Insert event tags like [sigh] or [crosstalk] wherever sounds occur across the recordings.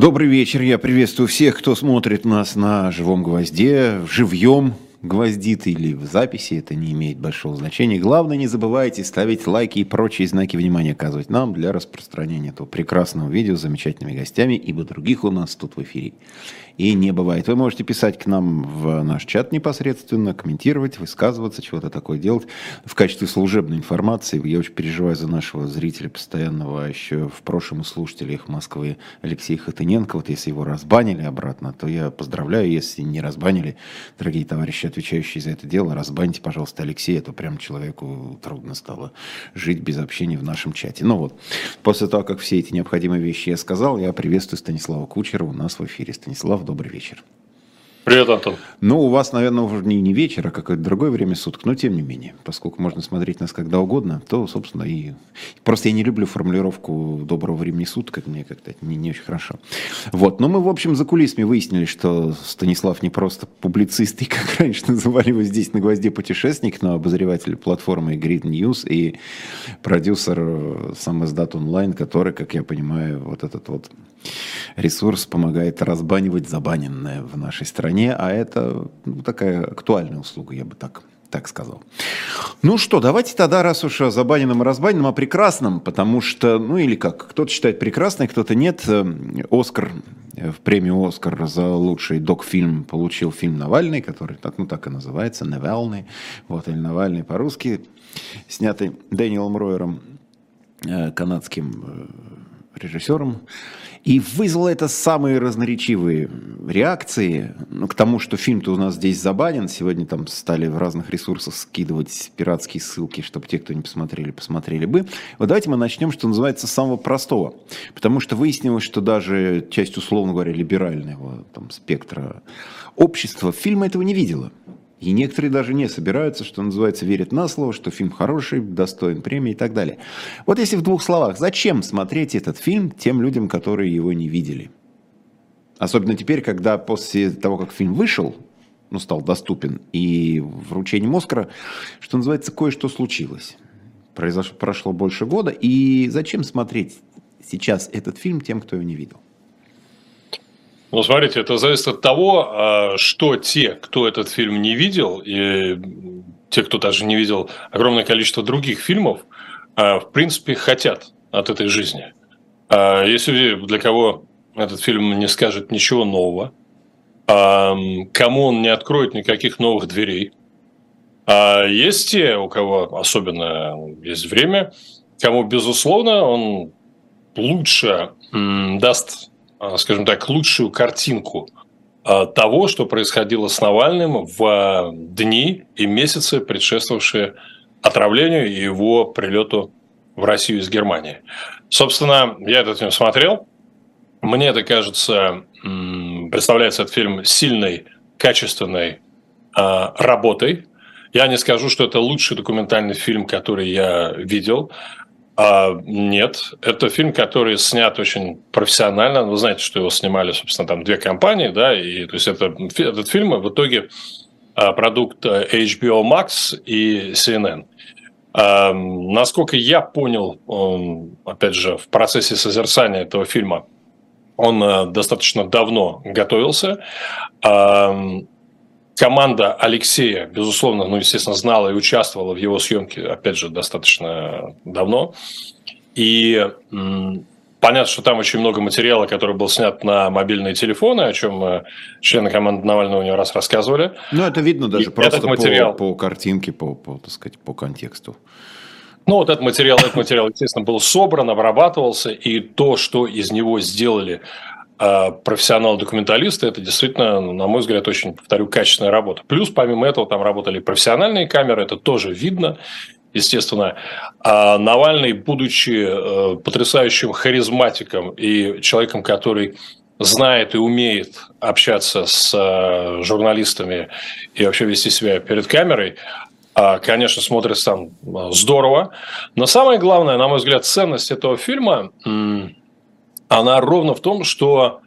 Добрый вечер. Я приветствую всех, кто смотрит нас на живом гвозде, живьем гвоздит или в записи, это не имеет большого значения. Главное, не забывайте ставить лайки и прочие знаки внимания оказывать нам для распространения этого прекрасного видео с замечательными гостями, ибо других у нас тут в эфире и не бывает. Вы можете писать к нам в наш чат непосредственно, комментировать, высказываться, чего-то такое делать в качестве служебной информации. Я очень переживаю за нашего зрителя постоянного, а еще в прошлом слушателя их Москвы Алексея Хатыненко. Вот если его разбанили обратно, то я поздравляю. Если не разбанили, дорогие товарищи, отвечающие за это дело, разбаньте, пожалуйста, Алексея, а то прям человеку трудно стало жить без общения в нашем чате. Ну вот, после того, как все эти необходимые вещи я сказал, я приветствую Станислава Кучера у нас в эфире. Станислав, добрый вечер. Привет, Антон. Ну, у вас, наверное, уже не, не вечер, а какое-то другое время суток, но тем не менее, поскольку можно смотреть нас когда угодно, то, собственно, и... Просто я не люблю формулировку доброго времени суток, это мне как-то не, не очень хорошо. Вот, но мы, в общем, за кулисами выяснили, что Станислав не просто публицист, и, как раньше называли его здесь на гвозде путешественник, но обозреватель платформы Grid News и продюсер э, сам издат онлайн, который, как я понимаю, вот этот вот ресурс помогает разбанивать забаненное в нашей стране, а это ну, такая актуальная услуга, я бы так так сказал. Ну что, давайте тогда, раз уж о забаненном и разбаненном, о прекрасном, потому что, ну или как, кто-то считает прекрасной, кто-то нет. Э, Оскар, э, в премию Оскар за лучший док-фильм получил фильм «Навальный», который так, ну, так и называется, «Навальный», вот, или «Навальный» по-русски, снятый Дэниелом Ройером, э, канадским режиссером. И вызвало это самые разноречивые реакции ну, к тому, что фильм-то у нас здесь забанен. Сегодня там стали в разных ресурсах скидывать пиратские ссылки, чтобы те, кто не посмотрели, посмотрели бы. Вот давайте мы начнем, что называется, с самого простого. Потому что выяснилось, что даже часть, условно говоря, либерального там, спектра общества фильма этого не видела. И некоторые даже не собираются, что называется, верят на слово, что фильм хороший, достоин премии и так далее. Вот если в двух словах, зачем смотреть этот фильм тем людям, которые его не видели? Особенно теперь, когда после того, как фильм вышел, ну, стал доступен, и вручением Оскара, что называется, кое-что случилось. Произошло, прошло больше года, и зачем смотреть сейчас этот фильм тем, кто его не видел? Ну, смотрите, это зависит от того, а, что те, кто этот фильм не видел, и те, кто даже не видел огромное количество других фильмов, а, в принципе, хотят от этой жизни. А, если для кого этот фильм не скажет ничего нового, кому он не откроет никаких новых дверей, а есть те, у кого особенно есть время, кому, безусловно, он лучше даст скажем так, лучшую картинку а, того, что происходило с Навальным в а, дни и месяцы, предшествовавшие отравлению и его прилету в Россию из Германии. Собственно, я этот фильм смотрел. Мне это кажется, представляется этот фильм сильной, качественной работой. Я не скажу, что это лучший документальный фильм, который я видел. А, нет, это фильм, который снят очень профессионально. Вы знаете, что его снимали, собственно, там две компании, да, и то есть это, этот фильм в итоге а, продукт э, HBO Max и CNN. А, насколько я понял, он, опять же, в процессе созерцания этого фильма, он э, достаточно давно готовился. Команда Алексея, безусловно, ну, естественно, знала и участвовала в его съемке, опять же, достаточно давно. И понятно, что там очень много материала, который был снят на мобильные телефоны, о чем э, члены команды Навального не раз рассказывали. Ну, это видно даже и просто материал... по, по картинке, по, по, так сказать, по контексту. Ну, вот этот материал, этот материал, естественно, был собран, обрабатывался, и то, что из него сделали а профессионал-документалисты, это действительно, на мой взгляд, очень, повторю, качественная работа. Плюс, помимо этого, там работали профессиональные камеры, это тоже видно, естественно. А Навальный, будучи э, потрясающим харизматиком и человеком, который знает и умеет общаться с э, журналистами и вообще вести себя перед камерой, а, конечно, смотрится там э, здорово. Но самое главное, на мой взгляд, ценность этого фильма она ровно в том, что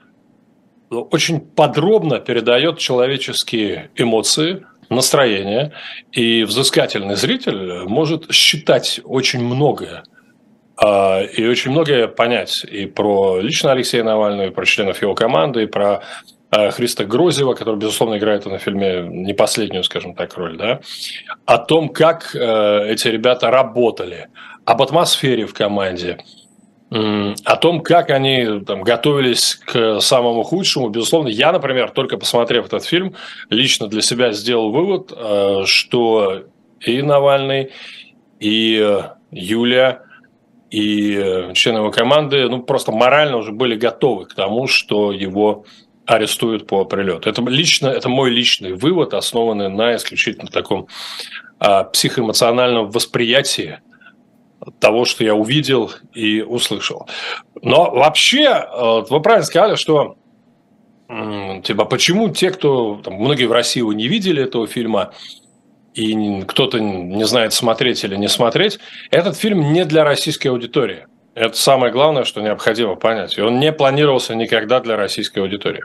очень подробно передает человеческие эмоции, настроение, и взыскательный зритель может считать очень многое А, и очень многое понять и про лично Алексея Навального, и про членов его команды, и про а, Христа Грозева, который, безусловно, играет на фильме не последнюю, скажем так, роль, да, о том, как э, эти ребята работали, об атмосфере в команде, о том, как они там, готовились к самому худшему. Безусловно, я, например, только посмотрев этот фильм, лично для себя сделал вывод, э, что и Навальный, и э, Юлия, и э, члены его команды ну, просто морально уже были готовы к тому, что его арестуют по прилету. Это, лично, это мой личный вывод, основанный на исключительно таком а, психоэмоциональном восприятии того, что я увидел и услышал. Но вообще, э, вы правильно сказали, что типа, почему те, кто, там, многие в России его не видели этого фильма, и кто-то не знает, смотреть или не смотреть, этот фильм не для российской аудитории. Это самое главное, что необходимо понять. И он не планировался никогда для российской аудитории.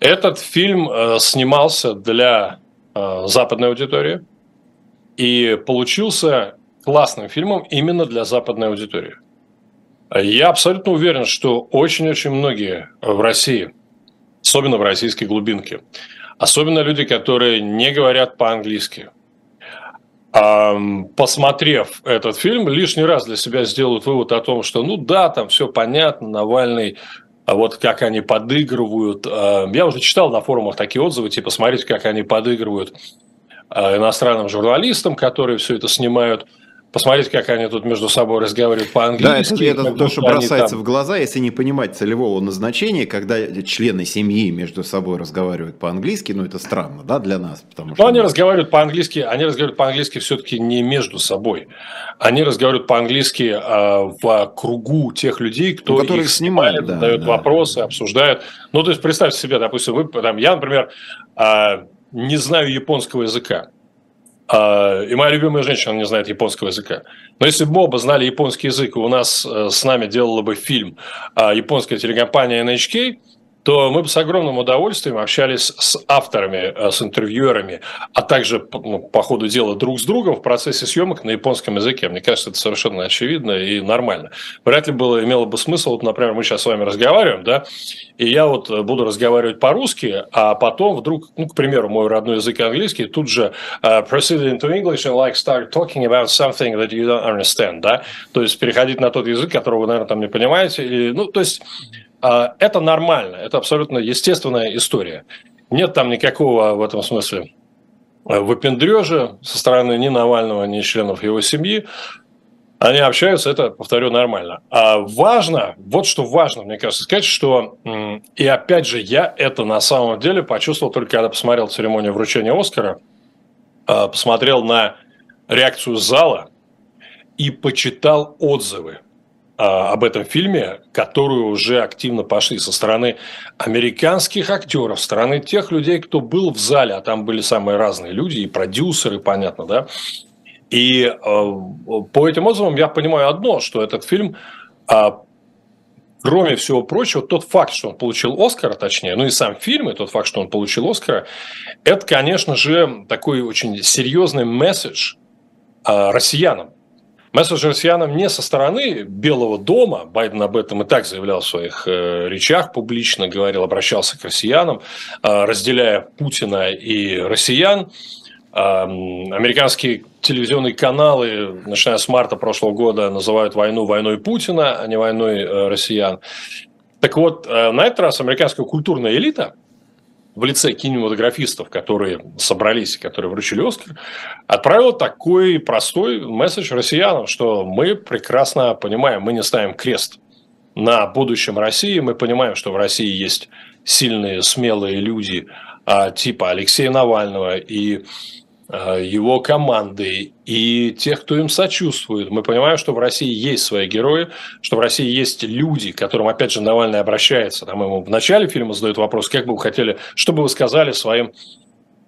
Этот фильм э, снимался для э, западной аудитории и получился классным фильмом именно для западной аудитории. Я абсолютно уверен, что очень-очень многие в России, особенно в российской глубинке, особенно люди, которые не говорят по-английски, посмотрев этот фильм, лишний раз для себя сделают вывод о том, что ну да, там все понятно, Навальный, а вот как они подыгрывают. Я уже читал на форумах такие отзывы, типа, смотрите, как они подыгрывают а, иностранным журналистам, которые все это снимают – посмотреть, как они тут между собой разговаривают по-английски. Да, это, это то, что бросается там... в глаза, если не понимать целевого назначения, когда члены семьи между собой разговаривают по-английски, ну это странно, да, для нас. Потому что... Но они разговаривают по-английски, они разговаривают по-английски все-таки не между собой. Они разговаривают по-английски э, в кругу тех людей, кто ну, их снимает, да, задает да. вопросы, обсуждают. Ну, то есть представьте себе, допустим, вы, там, я, например, э, не знаю японского языка. А, и моя любимая женщина не знает японского языка. Но если бы мы оба знали японский язык, и у нас э, с нами делала бы фильм а, японская телекомпания NHK, то мы бы с огромным удовольствием общались с авторами, э, с интервьюерами, а также ну, по ходу дела друг с другом в процессе съемок на японском языке. Мне кажется, это совершенно очевидно и нормально. Вряд ли было, имело бы смысл, вот, например, мы сейчас с вами разговариваем, да, и я вот буду разговаривать по-русски, а потом вдруг, ну, к примеру, мой родной язык английский, тут же uh, proceed into English and like start talking about something that you don't understand, да, то есть переходить на тот язык, которого вы, наверное, там не понимаете, или, ну, то есть это нормально, это абсолютно естественная история. Нет там никакого в этом смысле э, выпендрежа со стороны ни Навального, ни членов его семьи. Они общаются, это, повторю, нормально. А важно, вот что важно, мне кажется, сказать, что, и опять же, я это на самом деле почувствовал только когда посмотрел церемонию вручения Оскара, а, посмотрел на реакцию зала и почитал отзывы а, об этом фильме, которые уже активно пошли со стороны американских актеров, со стороны тех людей, кто был в зале, а там были самые разные люди, и продюсеры, понятно, да. И э, по этим отзывам я понимаю одно, что этот фильм, э, кроме всего прочего, тот факт, что он получил Оскар, точнее, ну и сам фильм, и тот факт, что он получил Оскара, это, конечно же, такой очень серьезный месседж э, россиянам Месседж россиянам не со стороны Белого дома, Байден об этом и так заявлял в своих э, речах публично, говорил, обращался к россиянам, э, разделяя Путина и россиян. Э, американские телевизионные каналы, начиная с марта прошлого года, называют войну войной Путина, а не войной э, россиян. Так вот, на этот раз американская культурная элита – в лице кинематографистов, которые собрались, которые вручили Оскар, отправила такой простой месседж россиянам, что мы прекрасно понимаем, мы не ставим крест на будущем России, мы понимаем, что в России есть сильные, смелые люди а, типа Алексея Навального и его команды и тех, кто им сочувствует. Мы понимаем, что в России есть свои герои, что в России есть люди, к которым, опять же, Навальный обращается. Там ему в начале фильма задают вопрос, как бы вы хотели, что бы вы сказали своим,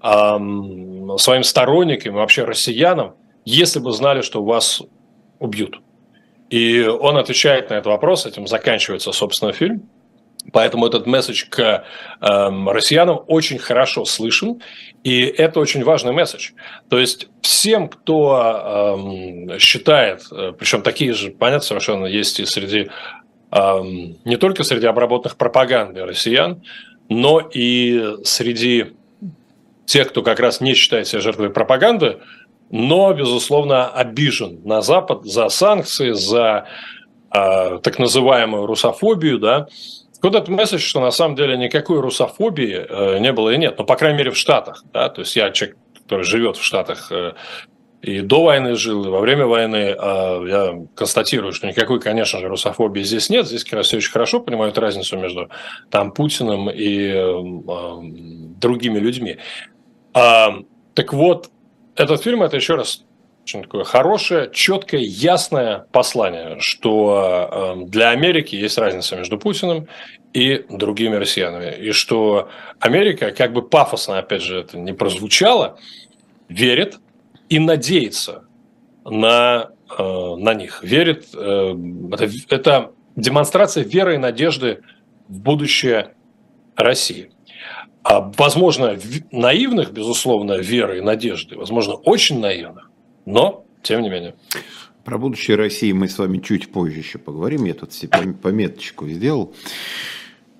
эм, своим сторонникам вообще россиянам, если бы знали, что вас убьют. И он отвечает на этот вопрос, этим заканчивается, собственно, фильм. Поэтому этот месседж к э, россиянам очень хорошо слышен, и это очень важный месседж. То есть всем, кто э, считает, причем такие же, понятно, совершенно есть и среди э, не только среди обработанных пропагандой россиян, но и среди тех, кто как раз не считает себя жертвой пропаганды, но, безусловно, обижен на Запад за санкции, за э, так называемую русофобию, да, этот месседж, что на самом деле никакой русофобии э, не было и нет, ну, по крайней мере, в Штатах, да, то есть я человек, который живет в Штатах э, и до войны жил, и во время войны, э, я констатирую, что никакой, конечно же, русофобии здесь нет, здесь как раз все очень хорошо понимают разницу между там Путиным и э, э, другими людьми. А, так вот, этот фильм это еще раз очень такое хорошее, четкое, ясное послание, что э, для Америки есть разница между Путиным и другими россиянами. И что Америка, как бы пафосно, опять же, это не прозвучало, верит и надеется на, э, на них. Верит, э, это, это демонстрация веры и надежды в будущее России. А, возможно, наивных, безусловно, веры и надежды, возможно, очень наивных, но тем не менее. Про будущее России мы с вами чуть позже еще поговорим. Я тут себе пометочку сделал,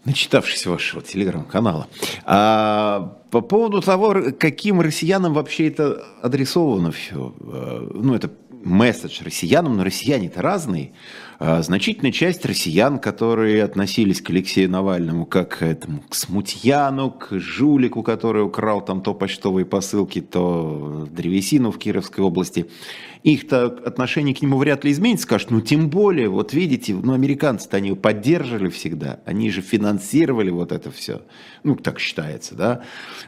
начитавшись вашего телеграм-канала. А по поводу того, каким россиянам вообще это адресовано все. А, ну, это месседж россиянам, но россияне-то разные. А, значительная часть россиян, которые относились к Алексею Навальному как к этому, к смутьяну, к жулику, который украл там то почтовые посылки, то древесину в Кировской области, их-то отношение к нему вряд ли изменится, скажут, ну тем более, вот видите, ну американцы-то они поддерживали всегда, они же финансировали вот это все, ну так считается, да,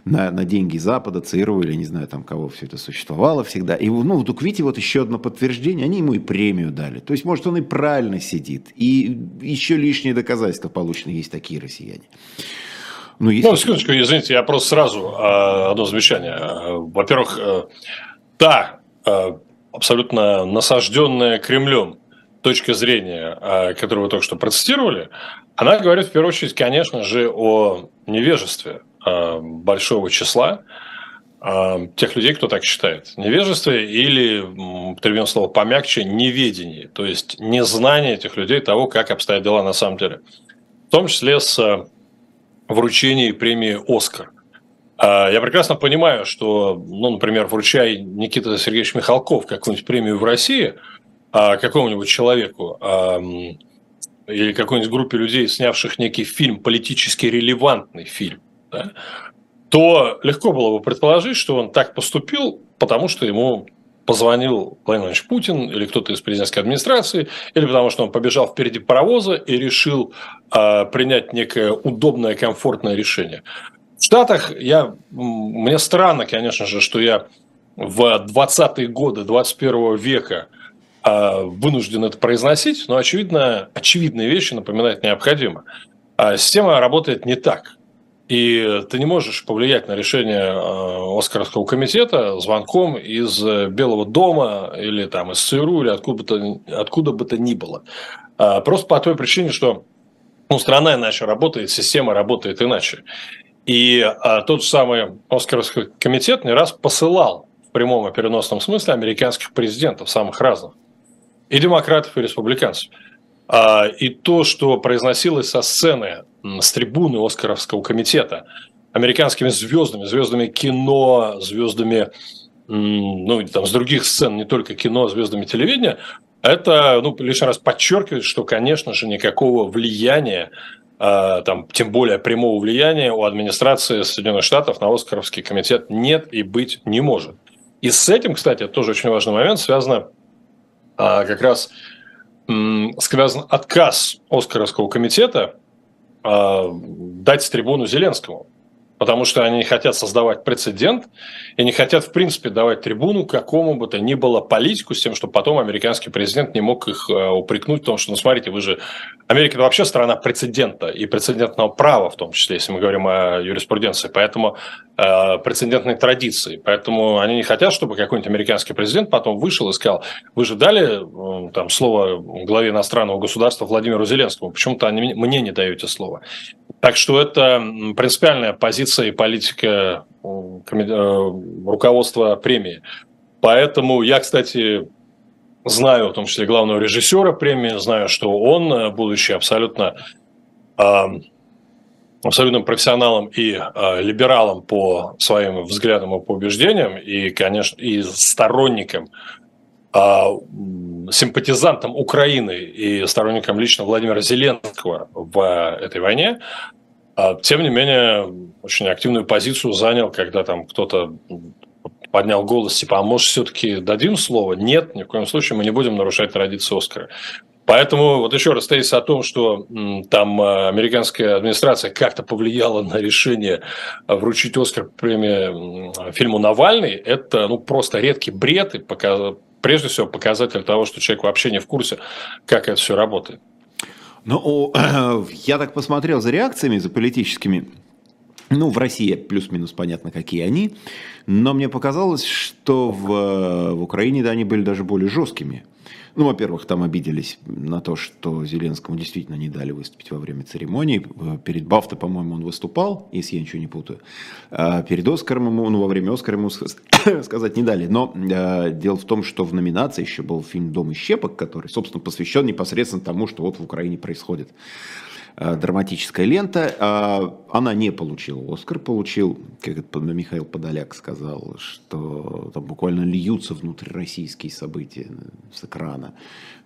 на, на деньги Запада, ЦРУ не знаю там кого все это существовало всегда. И ну вдруг видите, вот еще одно подтверждение, они ему и премию дали. То есть, может, он и правильно сидит, и еще лишние доказательства получены, есть такие россияне. Ну, если... ну, секундочку, извините, я просто сразу э, одно замечание. Во-первых, э, да, э, абсолютно насажденная Кремлем точка зрения, а, которую вы только что процитировали, она говорит в первую очередь, конечно же, о невежестве а, большого числа а, тех людей, кто так считает. Невежестве или, употребим слово помягче, неведение, то есть незнание этих людей того, как обстоят дела на самом деле. В том числе с вручением премии «Оскар». А, я прекрасно понимаю, что, ну, например, вручай Никита Сергеевич Михалков какую-нибудь премию в России а, какому-нибудь человеку или какой-нибудь группе людей, снявших некий фильм, политически релевантный фильм, да, то легко было бы предположить, что он так поступил, потому что ему позвонил Владимир Владимирович Путин или кто-то из президентской администрации, или потому что он побежал впереди паровоза и решил э, принять некое удобное, комфортное решение. В Штатах я, мне странно, конечно же, что я в 20-е годы 21 века а, вынужден это произносить, но очевидно, очевидные вещи напоминать необходимо. А система работает не так. И ты не можешь повлиять на решение а, Оскаровского комитета звонком из Белого дома или там из ЦРУ или откуда бы то, откуда бы то ни было. Просто по той причине, что ну, страна иначе работает, система работает иначе. И а, тот же самый Оскаровский комитет не раз посылал в прямом и переносном смысле американских президентов, самых разных, и демократов, и республиканцев. А, и то, что произносилось со сцены, с трибуны Оскаровского комитета, американскими звездами, звездами кино, звездами, ну, там, с других сцен, не только кино, звездами телевидения, это, ну, лишний раз подчеркивает, что, конечно же, никакого влияния а, там, тем более прямого влияния у администрации Соединенных Штатов на Оскаровский комитет нет и быть не может. И с этим, кстати, тоже очень важный момент, связано а, как раз связан отказ Оскаровского комитета а, дать трибуну Зеленскому. Потому что они не хотят создавать прецедент и не хотят, в принципе, давать трибуну какому бы то ни было политику с тем, чтобы потом американский президент не мог их э, упрекнуть в том, что, ну, смотрите, вы же... Америка – это вообще страна прецедента и прецедентного права, в том числе, если мы говорим о юриспруденции, поэтому э, прецедентной традиции. Поэтому они не хотят, чтобы какой-нибудь американский президент потом вышел и сказал, вы же дали э, там слово главе иностранного государства Владимиру Зеленскому, почему-то мне не даете слово. Так что это принципиальная позиция и политика э, руководства премии. Поэтому я, кстати, знаю, в том числе главного режиссера премии, знаю, что он, э, будучи абсолютно абсолютным профессионалом и э, либералом по своим взглядам и по убеждениям, и, конечно, и сторонником а, симпатизантом Украины и сторонником лично Владимира Зеленского в этой войне, а, тем не менее, очень активную позицию занял, когда там кто-то поднял голос, типа, а может, все-таки дадим слово? Нет, ни в коем случае мы не будем нарушать традицию Оскара. Поэтому вот еще раз тезис о том, что там а, американская администрация как-то повлияла на решение вручить Оскар премию фильму Навальный, это ну, просто редкий бред и показ прежде всего показатель того, что человек вообще не в курсе, как это все работает. Ну, [clears throat] я так посмотрел за реакциями, за политическими. Ну, в России плюс-минус понятно, какие они. Но мне показалось, что в, в Украине да, они были даже более жесткими. Ну, во-первых, там обиделись на то, что Зеленскому действительно не дали выступить во время церемонии. Перед Бафта, по-моему, он выступал, если я ничего не путаю. А перед Оскаром ему, ну, во время Оскара ему [coughs] сказать не дали. Но э, дело в том, что в номинации еще был фильм «Дом и щепок», который, собственно, посвящен непосредственно тому, что вот в Украине происходит. Э, драматическая лента. А, она не получила Оскар, получил, как это Михаил Подоляк сказал, что там буквально льются внутрироссийские события с экрана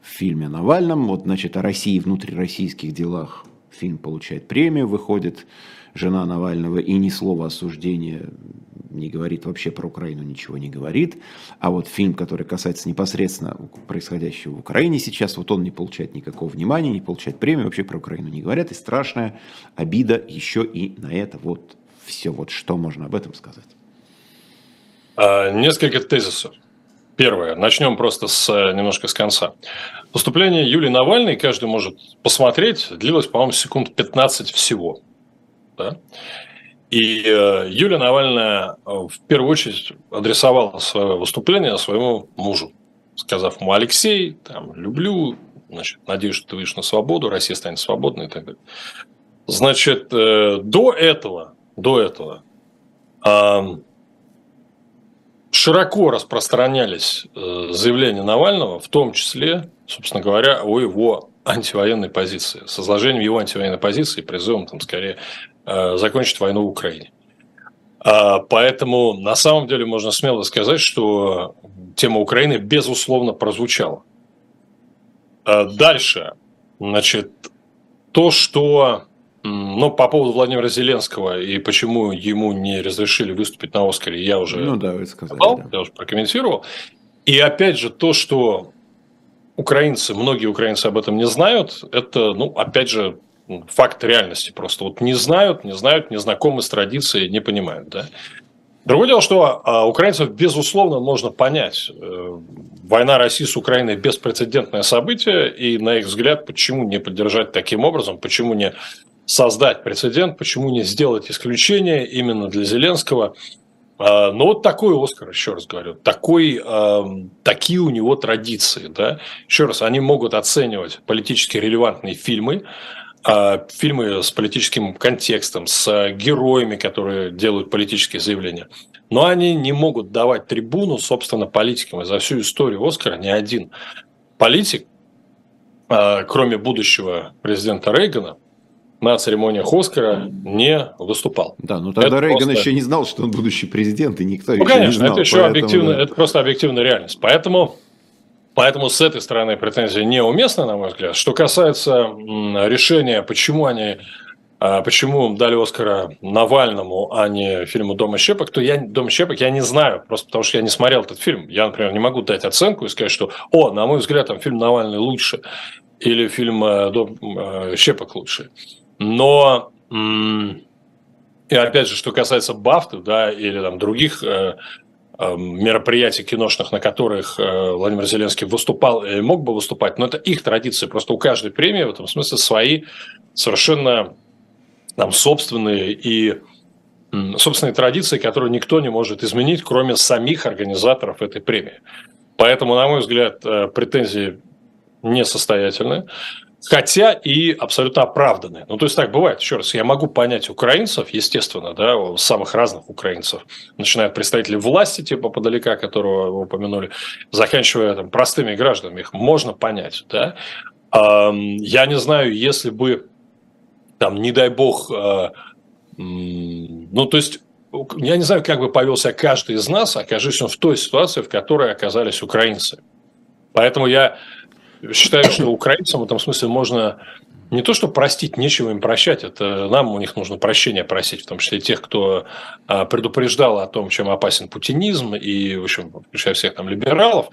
в фильме Навальном. Вот, значит, о России внутрироссийских делах фильм получает премию, выходит жена Навального и ни слова осуждения не говорит, вообще про Украину ничего не говорит. А вот фильм, который касается непосредственно происходящего в Украине сейчас, вот он не получает никакого внимания, не получает премию, вообще про Украину не говорят. И страшная обида еще и на это. Вот все, вот что можно об этом сказать. А, несколько тезисов. Первое. Начнем просто с немножко с конца. Выступление Юлии Навальной каждый может посмотреть. Длилось, по-моему, секунд 15 всего. Да? И э, Юлия Навальная э, в первую очередь адресовала свое выступление своему мужу, сказав ему, Алексей, там, люблю, значит, надеюсь, что ты выйдешь на свободу, Россия станет свободной и так далее. Значит, э, до этого, до этого широко распространялись заявления Навального, в том числе, собственно говоря, о его антивоенной позиции, с изложением его антивоенной позиции, призывом там скорее Э, закончить войну в Украине. А, поэтому на самом деле можно смело сказать, что тема Украины безусловно прозвучала. А дальше, значит, то, что ну, по поводу Владимира Зеленского и почему ему не разрешили выступить на Оскаре, я уже ну, да, вы сказали, сказал, да. я уже прокомментировал. И опять же, то, что украинцы, многие украинцы об этом не знают, это, ну, опять же, факт реальности просто. Вот не знают, не знают, не знакомы с традицией, не понимают. Да? Другое дело, что а, украинцев, безусловно, можно понять. Э, война России с Украиной – беспрецедентное событие, и, на их взгляд, почему не поддержать таким образом, почему не создать прецедент, почему не сделать исключение именно для Зеленского. А, но вот такой Оскар, еще раз говорю, такой, такие у него традиции. Да? Еще раз, они могут оценивать политически релевантные фильмы, фильмы с политическим контекстом, с героями, которые делают политические заявления. Но они не могут давать трибуну, собственно, политикам. И за всю историю Оскара ни один политик, а, кроме будущего президента Рейгана, на церемониях Оскара не выступал. Да, но тогда это Рейган просто... еще не знал, что он будущий президент, и никто ну, еще конечно, не знал. Это еще поэтому... объективно, это просто объективная реальность. Поэтому Поэтому с этой стороны претензии неуместны, на мой взгляд. Что касается решения, почему они а, почему дали Оскара Навальному, а не фильму «Дом щепок», то я «Дом щепок» я не знаю, просто потому что я не смотрел этот фильм. Я, например, не могу дать оценку и сказать, что «О, на мой взгляд, там фильм Навальный лучше» или фильм э, «Дом э, щепок» лучше. Но И опять же, что касается Бафты, да, или там других э, мероприятий киношных, на которых э, Владимир Зеленский выступал мог бы выступать, но это их традиции. Просто у каждой премии в этом смысле свои совершенно там собственные и собственные традиции, которые никто не может изменить, кроме самих организаторов этой премии. Поэтому, на мой взгляд, э, претензии несостоятельны. Хотя и абсолютно оправданные. Ну, то есть так бывает. Еще раз, я могу понять украинцев, естественно, да, самых разных украинцев, начиная от представителей власти, типа подалека, которого вы упомянули, заканчивая там, простыми гражданами, их можно понять, да. Я не знаю, если бы, там, не дай бог, а, ну, то есть я не знаю, как бы повел себя каждый из нас, окажись он в той ситуации, в которой оказались украинцы. Поэтому я считаю, что украинцам в этом смысле можно не то, что простить, нечего им прощать, это нам у них нужно прощения просить, в том числе тех, кто а, предупреждал о том, чем опасен путинизм, и, в общем, включая всех там либералов.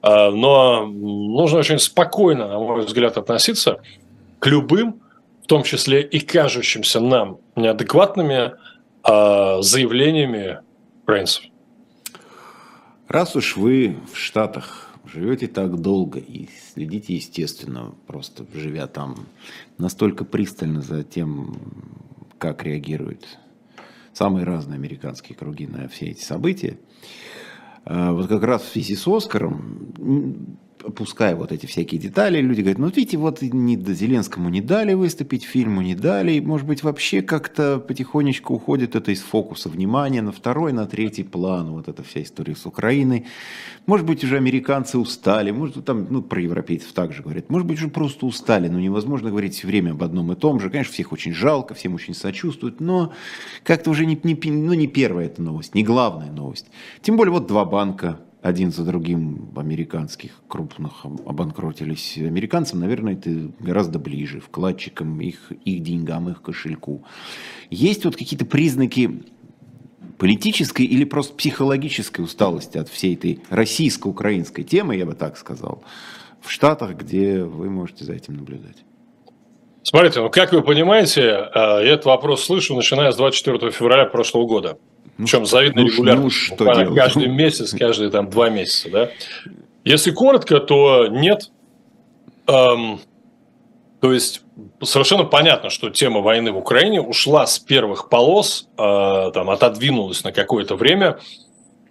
А, но нужно очень спокойно, на мой взгляд, относиться к любым, в том числе и кажущимся нам неадекватными а, заявлениями украинцев. Раз уж вы в Штатах живете так долго и следите, естественно, просто живя там, настолько пристально за тем, как реагируют самые разные американские круги на все эти события. А, вот как раз в связи с Оскаром опуская вот эти всякие детали, люди говорят, ну, видите, вот не, Зеленскому не дали выступить, фильму не дали, и, может быть, вообще как-то потихонечку уходит это из фокуса внимания на второй, на третий план, вот эта вся история с Украиной. Может быть, уже американцы устали, может, там, ну, про европейцев также говорят, может быть, уже просто устали, но невозможно говорить все время об одном и том же. Конечно, всех очень жалко, всем очень сочувствуют, но как-то уже не, не, ну, не первая эта новость, не главная новость. Тем более, вот два банка один за другим американских крупных обанкротились американцам, наверное, это гораздо ближе вкладчикам, их, их деньгам, их кошельку. Есть вот какие-то признаки политической или просто психологической усталости от всей этой российско-украинской темы, я бы так сказал, в Штатах, где вы можете за этим наблюдать? Смотрите, ну как вы понимаете, э, я этот вопрос слышу, начиная с 24 февраля прошлого года. Ну, Причем завидно ну, регулярно. Ну, что делать? Каждый месяц, каждые там два месяца, да. Если коротко, то нет. Эм, то есть совершенно понятно, что тема войны в Украине ушла с первых полос, э, там отодвинулась на какое-то время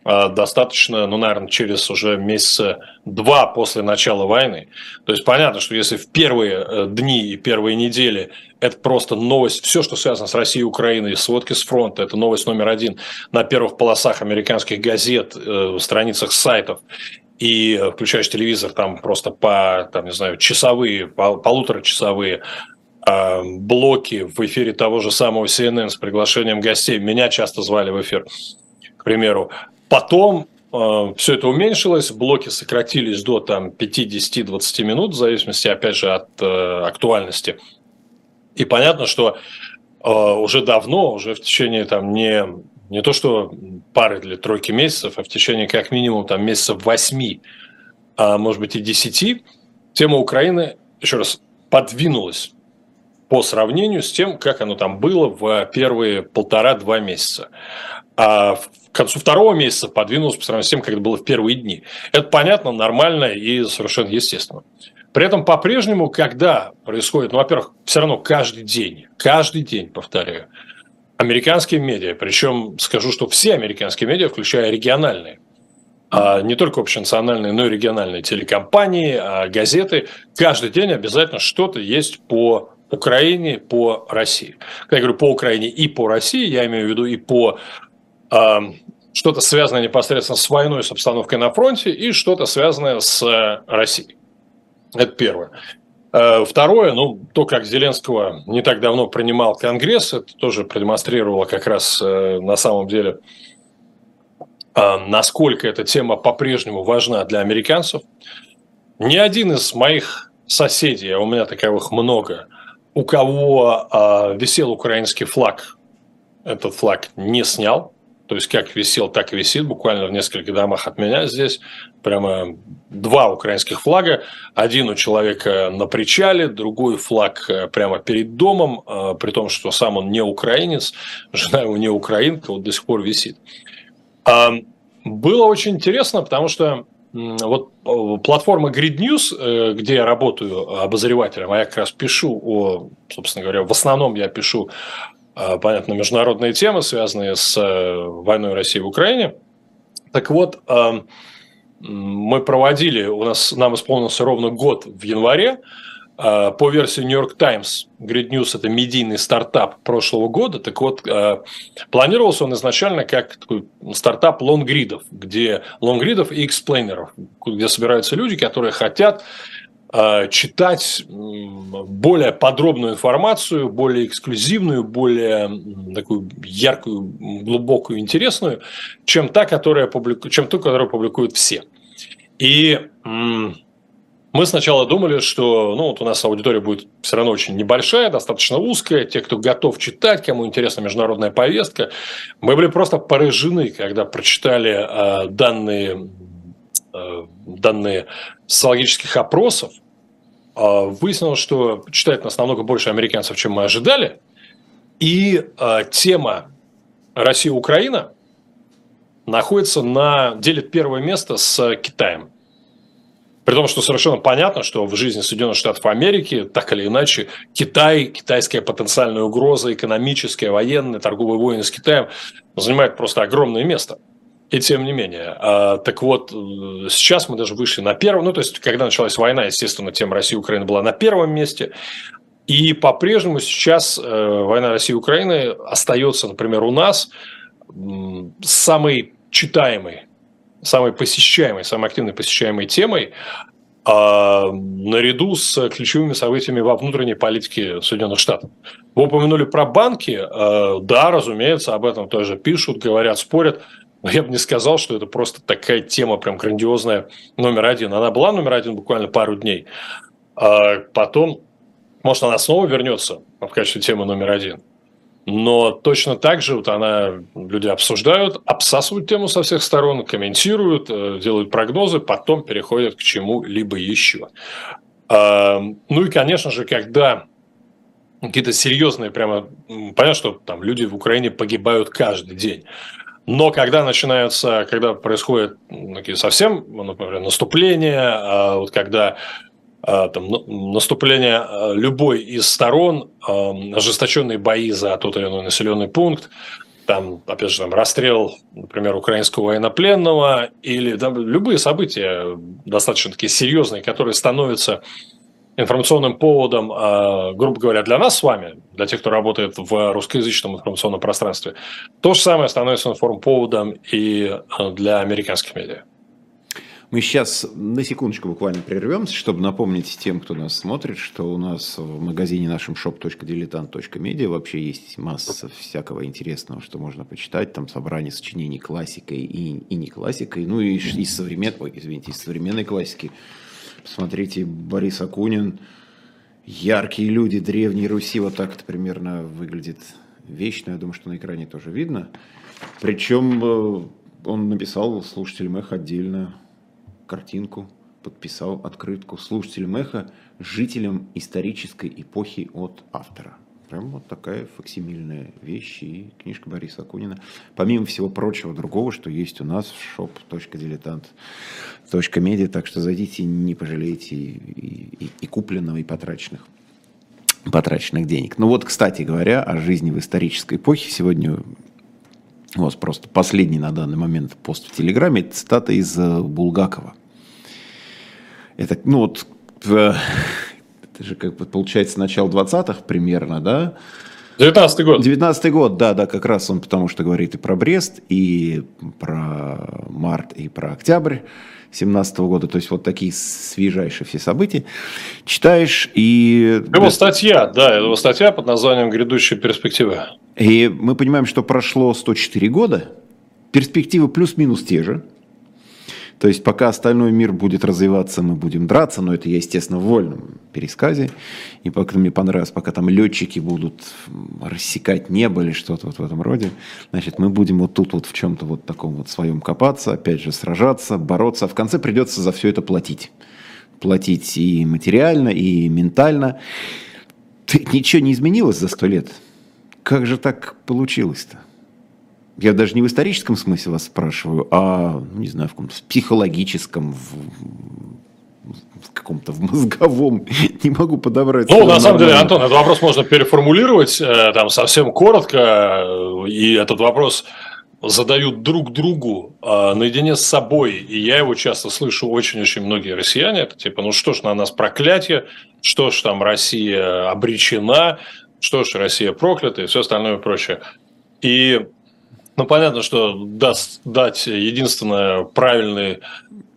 достаточно, ну, наверное, через уже месяца два после начала войны. То есть понятно, что если в первые э, дни и первые недели это просто новость, все, что связано с Россией и Украиной, сводки с фронта, это новость номер один на первых полосах американских газет, э, страницах сайтов, и э, включаешь телевизор, там просто по, там, не знаю, часовые, полуторачасовые а, блоки в эфире того же самого CNN с приглашением гостей. Меня часто звали в эфир, к примеру. Потом э, все это уменьшилось, блоки сократились до там, 5-10-20 минут, в зависимости, опять же, от э, актуальности. И понятно, что э, уже давно, уже в течение там, не, не то что пары или тройки месяцев, а в течение как минимум там, месяцев 8, а может быть и 10, тема Украины, еще раз, подвинулась по сравнению с тем, как оно там было в первые полтора-два месяца. А в концу второго месяца подвинулось по сравнению с тем, как это было в первые дни. Это понятно, нормально и совершенно естественно. При этом по-прежнему, когда происходит, ну, во-первых, все равно каждый день, каждый день, повторяю, американские медиа, причем скажу, что все американские медиа, включая региональные, а не только общенациональные, но и региональные телекомпании, а газеты, каждый день обязательно что-то есть по Украине, по России. Когда я говорю по Украине и по России, я имею в виду и по что-то связанное непосредственно с войной, с обстановкой на фронте, и что-то связанное с э, Россией. Это первое. Э, второе, ну, то, как Зеленского не так давно принимал Конгресс, это тоже продемонстрировало как раз э, на самом деле, насколько эта тема по-прежнему важна для американцев. Ни один из моих соседей, а у меня таковых много, у кого висел украинский флаг, этот флаг не снял – то есть как висел, так и висит, буквально в нескольких домах от меня здесь. Прямо два украинских флага. Один у человека на причале, другой флаг э, прямо перед домом, э, при том, что сам он не украинец, [laughs] жена его не украинка, вот до сих пор висит. Было очень интересно, потому что вот э, платформа Grid News, где я работаю обозревателем, а я как раз пишу о, собственно говоря, в основном я пишу а, понятно, международные темы, связанные с э, войной России в Украине. Так вот, а, мы проводили, у нас, нам исполнился ровно год в январе, а, по версии New York Times, Grid News – это медийный стартап прошлого года. Так вот, планировался он изначально как такой стартап лонгридов, где лонгридов и эксплейнеров, где собираются люди, которые хотят Э, читать более подробную информацию, более эксклюзивную, более такую яркую, глубокую, интересную, чем та, которая публику... чем ту, которую публикуют все. И мы сначала думали, что ну, вот у нас аудитория будет все равно очень небольшая, достаточно узкая. Те, кто готов читать, кому интересна международная повестка. Мы были просто поражены, когда прочитали э, данные Э, данные социологических опросов, э, выяснилось, что читает нас намного больше американцев, чем мы ожидали. И э, тема Россия-Украина находится на делит первое место с Китаем. При том, что совершенно понятно, что в жизни Соединенных Штатов Америки, так или иначе, Китай, китайская потенциальная угроза, экономическая, военная, торговые войны с Китаем занимает просто огромное место. И тем не менее. А, так вот, э, сейчас мы даже вышли на первом. Ну, то есть, когда началась война, естественно, тема России и Украины была на первом месте. И по-прежнему сейчас э, война России и Украины остается, например, у нас самой читаемой, самой посещаемой, самой активной посещаемой темой а, наряду с ключевыми событиями во внутренней политике Соединенных Штатов. Вы упомянули про банки. Э, да, разумеется, об этом тоже пишут, говорят, спорят. Но я бы не сказал, что это просто такая тема прям грандиозная номер один. Она была номер один буквально пару дней. А потом, может, она снова вернется в качестве темы номер один. Но точно так же вот она, люди обсуждают, обсасывают тему со всех сторон, комментируют, э, делают прогнозы, потом переходят к чему-либо еще. А, ну и, конечно же, когда какие-то серьезные, прямо понятно, что там люди в Украине погибают каждый день. Но когда начинаются, когда происходят такие совсем, например, наступления, а вот когда а, там, наступление а, любой из сторон, ожесточенные бои за тот или иной населенный пункт, там, опять же, там, расстрел, например, украинского военнопленного, или там, любые события достаточно такие серьезные, которые становятся информационным поводом, а, грубо говоря, для нас с вами, для тех, кто работает в русскоязычном информационном пространстве, то же самое становится информповодом и а, для американских медиа. Мы сейчас на секундочку буквально прервемся, чтобы напомнить тем, кто нас смотрит, что у нас в магазине нашем shop.diletant.media вообще есть масса всякого интересного, что можно почитать. Там собрание сочинений классикой и, и не классикой, ну и из современной, извините, из современной классики. Посмотрите, Борис Акунин, яркие люди Древней Руси, вот так это примерно выглядит вещь, но я думаю, что на экране тоже видно. Причем э, он написал слушателям эхо отдельно картинку, подписал открытку слушателям эхо жителям исторической эпохи от автора. Прям вот такая факсимильная вещь и книжка Бориса Акунина. Помимо всего прочего другого, что есть у нас в shop.diletant.media. Так что зайдите, не пожалеете и, и, и купленного, и потраченных потраченных денег. Ну вот, кстати говоря, о жизни в исторической эпохе. Сегодня у вас просто последний на данный момент пост в Телеграме. Это цитата из э, Булгакова. Это, ну вот, это же как бы получается начало 20-х примерно, да? 19-й год. 19-й год, да, да, как раз он потому что говорит и про Брест, и про март, и про октябрь 17 -го года, то есть вот такие свежайшие все события. Читаешь и... Его статья, да, его статья под названием «Грядущие перспективы». И мы понимаем, что прошло 104 года, перспективы плюс-минус те же, То есть пока остальной мир будет развиваться, мы будем драться, но это я, естественно, в вольном пересказе. И пока мне понравилось, пока там летчики будут рассекать небо или что-то вот в этом роде, значит, мы будем вот тут вот в чем-то вот таком вот своем копаться, опять же, сражаться, бороться. А в конце придется за все это платить. Платить и материально, и ментально. Ты, ничего не изменилось за сто лет. Как же так получилось-то? Я даже не в историческом смысле вас спрашиваю, а, ну, не знаю, в каком-то психологическом, в, в каком-то в мозговом, [laughs] не могу подобрать. Ну, на самом деле, Антон, этот вопрос можно переформулировать э, там совсем коротко, и этот вопрос задают друг другу э, наедине с собой, и я его часто слышу очень-очень многие россияне, это типа, ну что ж на нас проклятие, что ж там Россия обречена, что ж Россия проклята? и все остальное прочее. И ну, понятно, что даст, дать единственное правильный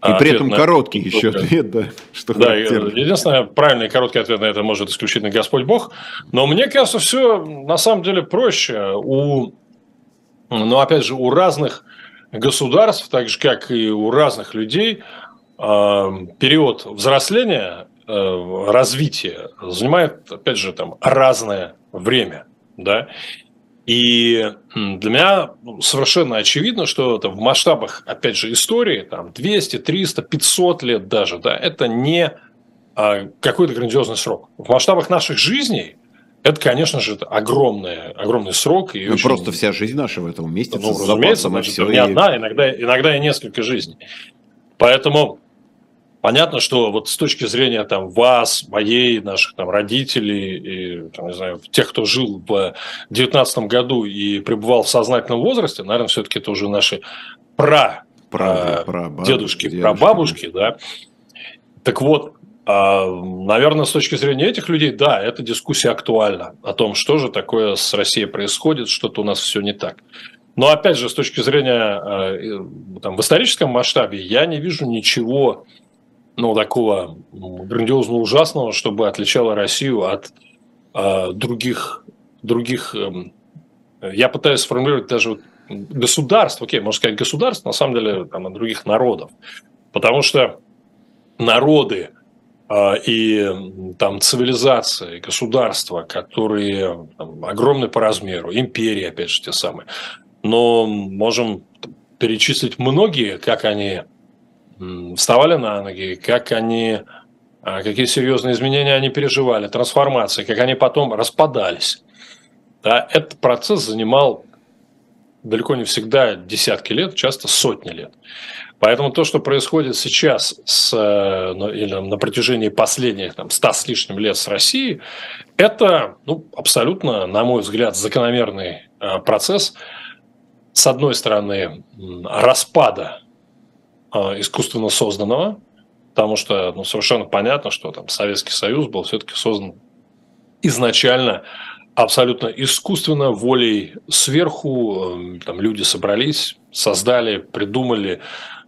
и при этом короткий еще ответ, да. Что да, единственное, правильный короткий ответ на это может исключительно Господь Бог. Но мне кажется, все на самом деле проще. У, ну, опять же, у разных государств, так же, как и у разных людей, а, период взросления, э, развития занимает, опять же, там разное время. Да? И для меня совершенно очевидно, что это в масштабах, опять же, истории, там 200, 300, 500 лет даже, да, это не а, какой-то грандиозный срок. В масштабах наших жизней это, конечно же, огромный, огромный срок. И ну, очень... Просто вся жизнь наша в этом уместится. Ну, разумеется, значит, не одна, иногда, иногда и несколько жизней. Поэтому Понятно, что вот с точки зрения там вас, моей, наших там родителей, и, там, не знаю, тех, кто жил в 19 году и пребывал в сознательном возрасте, наверное, все-таки это уже наши пра, пра, пра дедушки, дедушки, прабабушки, да. Так вот, а, наверное, с точки зрения этих людей, да, эта дискуссия актуальна о том, что же такое с Россией происходит, что-то у нас все не так. Но опять же, с точки зрения а, там, в историческом масштабе, я не вижу ничего ну, такого грандиозно ужасного, чтобы отличало Россию от э, других, других э, я пытаюсь сформулировать даже вот государств, окей, можно сказать государств, на самом деле там, от других народов. Потому что народы э, и там цивилизации, государства, которые там, огромны по размеру, империи, опять же, те самые, но можем перечислить многие, как они вставали на ноги, как они, а, какие серьезные изменения они переживали, трансформации, как они потом распадались. Да, этот процесс занимал далеко не всегда десятки лет, часто сотни лет. Поэтому то, что происходит сейчас с, ну, или на протяжении последних там, ста с лишним лет с Россией, это ну, абсолютно, на мой взгляд, закономерный э, процесс, с одной стороны, распада а, искусственно созданного, потому что ну, совершенно понятно, что там Советский Союз был все-таки создан изначально абсолютно искусственно, волей сверху. Эм, там люди собрались, создали, придумали,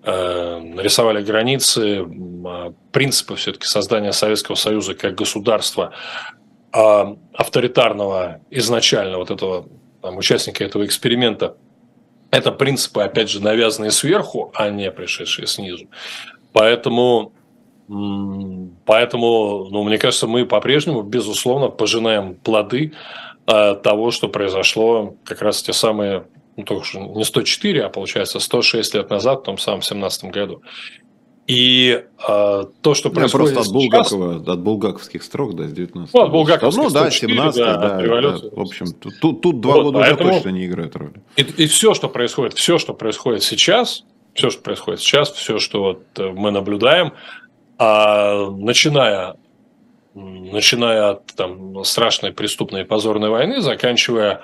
э, нарисовали границы, э, принципы все-таки создания Советского Союза как государства э, авторитарного изначально вот этого там, участника этого эксперимента – это принципы, опять же, навязанные сверху, а не пришедшие снизу. Поэтому, поэтому ну, мне кажется, мы по-прежнему, безусловно, пожинаем плоды э, того, что произошло как раз те самые, ну, только что не 104, а получается 106 лет назад, в том самом 17 году. И э, то, что происходит просто от Булгакова, сейчас... от булгаковских строк, да, с 19 Ну, от булгаковских Ну, да, 17 да, да, да, В общем, тут, тут два вот, года поэтому... уже точно не играют роли. И, и все, что происходит, все, что происходит сейчас, все, что происходит сейчас, все, что вот э, мы наблюдаем, а, начиная, начиная от там, страшной преступной позорной войны, заканчивая,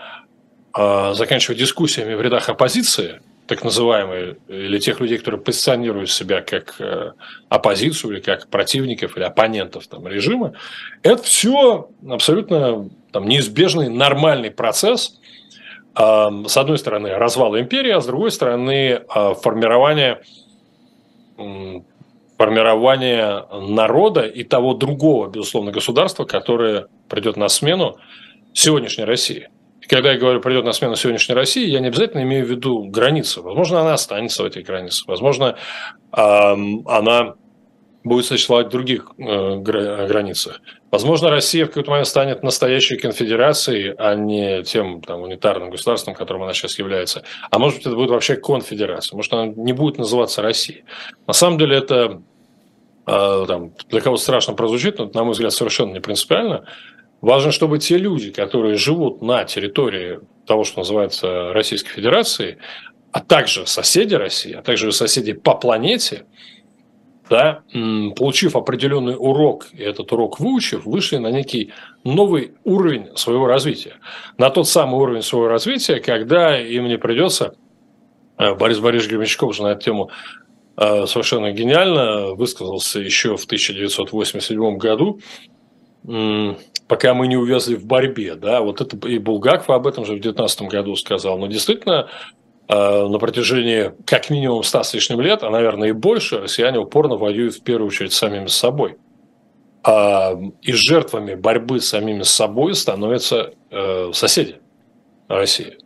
а, заканчивая дискуссиями в рядах оппозиции – так называемые, или тех людей, которые позиционируют себя как э, оппозицию, или как противников, или оппонентов там, режима, это все абсолютно там, неизбежный нормальный процесс, с одной стороны, развала империи, а с другой стороны, а, формирование, формирование народа и того другого, безусловно, государства, которое придет на смену сегодняшней России – когда я говорю, придет на смену сегодняшней России, я не обязательно имею в виду границы. Возможно, она останется в этих границах. Возможно, она будет существовать в других э, границах. Возможно, Россия в какой-то момент станет настоящей конфедерацией, а не тем там, унитарным государством, которым она сейчас является. А может быть, это будет вообще конфедерация. Может, она не будет называться Россией. На самом деле, это э, там, для кого страшно прозвучит, но, на мой взгляд, совершенно не принципиально. Важно, чтобы те люди, которые живут на территории того, что называется Российской Федерацией, а также соседи России, а также соседи по планете – да, получив определенный урок, и этот урок выучив, вышли на некий новый уровень своего развития. На тот самый уровень своего развития, когда им не придется, э, Борис Борисович Гремячков же на эту тему э, совершенно гениально высказался еще в 1987 году, пока мы не увязли в борьбе, да, вот это и Булгаков об этом же в 19 году сказал, но действительно Э, на протяжении как минимум 100 с лишним лет, а, наверное, и больше, россияне упорно воюют в первую очередь самими собой. А, и жертвами борьбы с самими собой становятся э, соседи России.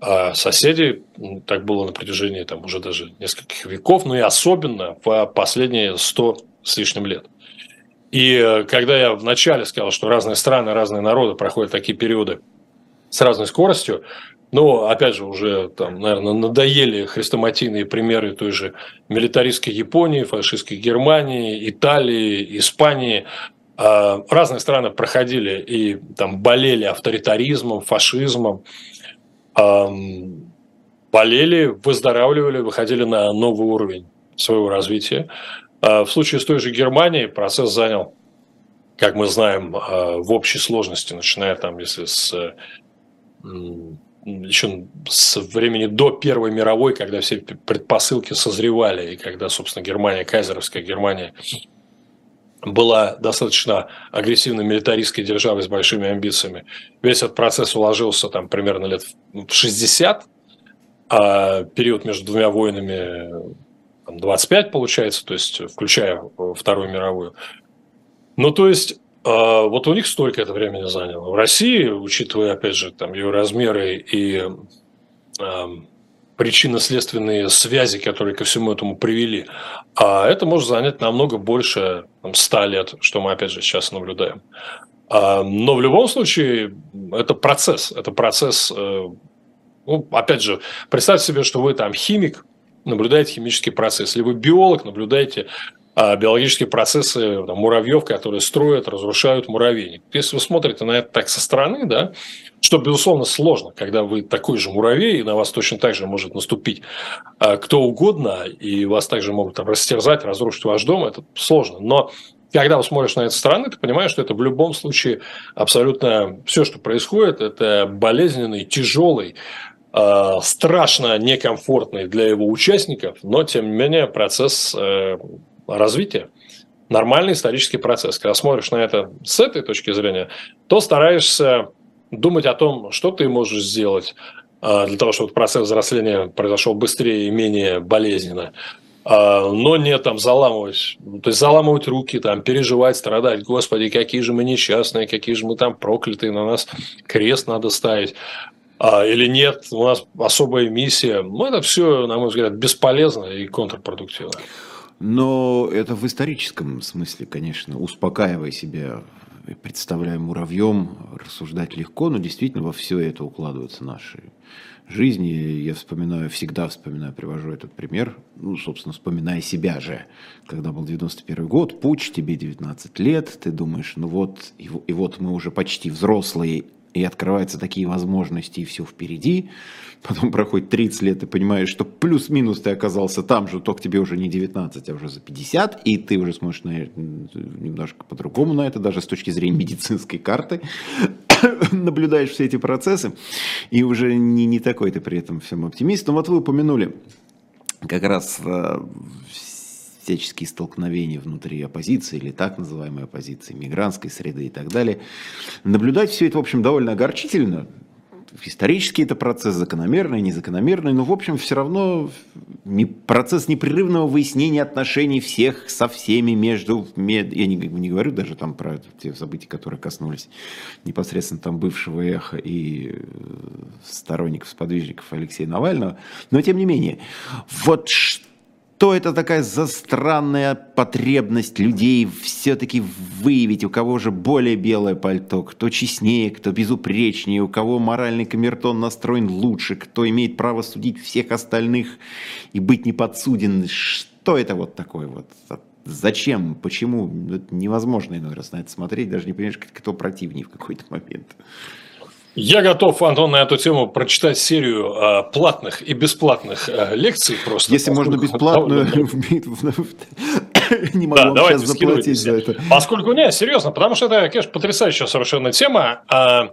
А соседи, так было на протяжении там, уже даже нескольких веков, но и особенно в последние 100 с лишним лет. И э, когда я вначале сказал, что разные страны, разные народы проходят такие периоды с разной скоростью, но, опять же, уже там, наверное, надоели хрестоматийные примеры той же милитаристской Японии, фашистской Германии, Италии, Испании. А, разные страны проходили и там болели авторитаризмом, фашизмом, болели, выздоравливали, выходили на новый уровень своего развития. А, в случае с той же Германией процесс занял, как мы знаем, а, в общей сложности, начиная там, если с еще с времени до Первой мировой, когда все предпосылки созревали, и когда, собственно, Германия, кайзеровская Германия была достаточно агрессивной милитаристской державой с большими амбициями. Весь этот процесс уложился там примерно лет в 60, а период между двумя войнами там, 25 получается, то есть включая Вторую мировую. Ну, то есть а, вот у них столько это времени заняло. В России, учитывая, опять же, там ее размеры и э, причинно-следственные связи, которые ко всему этому привели, а это может занять намного больше там, 100 лет, что мы, опять же, сейчас наблюдаем. А, но в любом случае, это процесс. Это процесс, э, ну, опять же, представьте себе, что вы там химик, наблюдаете химический процесс, или вы биолог, наблюдаете а, биологические процессы там, муравьев, которые строят, разрушают муравейник. Если вы смотрите на это так со стороны, да, что, безусловно, сложно, когда вы такой же муравей, и на вас точно так же может наступить а, кто угодно, и вас также могут там, растерзать, разрушить ваш дом, это сложно. Но когда вы смотришь на это стороны, ты понимаешь, что это в любом случае абсолютно все, что происходит, это болезненный, тяжелый, страшно некомфортный для его участников, но тем не менее процесс э, развития, нормальный исторический процесс. Когда смотришь на это с этой точки зрения, то стараешься думать о том, что ты можешь сделать а, для того, чтобы процесс взросления произошел быстрее и менее болезненно. Но не там заламывать, то есть заламывать руки, там, переживать, страдать. Господи, какие же мы несчастные, какие же мы там проклятые, на нас крест надо ставить или нет, у нас особая миссия. Ну, это все, на мой взгляд, бесполезно и контрпродуктивно. Но это в историческом смысле, конечно, успокаивая себя, представляя муравьем, рассуждать легко, но действительно во все это укладываются наши жизни. Я вспоминаю, всегда вспоминаю, привожу этот пример, ну, собственно, вспоминая себя же. Когда был 91 год, путь, тебе 19 лет, ты думаешь, ну вот, и, и вот мы уже почти взрослые, и открываются такие возможности, и все впереди. Потом проходит 30 лет, и понимаешь, что плюс-минус ты оказался там же, только тебе уже не 19, а уже за 50, и ты уже смотришь на немножко по-другому на это, даже с точки зрения [laughs] медицинской карты, [coughs] наблюдаешь все эти процессы, и уже не, не такой ты при этом всем оптимист. Но вот вы упомянули как раз э, всяческие столкновения внутри оппозиции или так называемой оппозиции, мигрантской среды и так далее. Наблюдать все это, в общем, довольно огорчительно, исторический это процесс, закономерный, незакономерный, но, в общем, все равно процесс непрерывного выяснения отношений всех со всеми между... Я не, не говорю даже там про те события, которые коснулись непосредственно там бывшего эхо и э, сторонников, сподвижников Алексея Навального, но тем не менее, вот что то это такая за странная потребность людей все-таки выявить, у кого же более белое пальто, кто честнее, кто безупречнее, у кого моральный камертон настроен лучше, кто имеет право судить всех остальных и быть неподсуден. Что это вот такое вот? Зачем? Почему? Это невозможно иной раз на это смотреть, даже не понимаешь, кто противнее в какой-то момент. Я готов, Антон, на эту тему прочитать серию э, платных и бесплатных э, лекций просто. Если можно бесплатную, [coughs] не могу вам сейчас заплатить за это. Поскольку, не, серьезно, потому что это, конечно, потрясающая совершенно тема. А,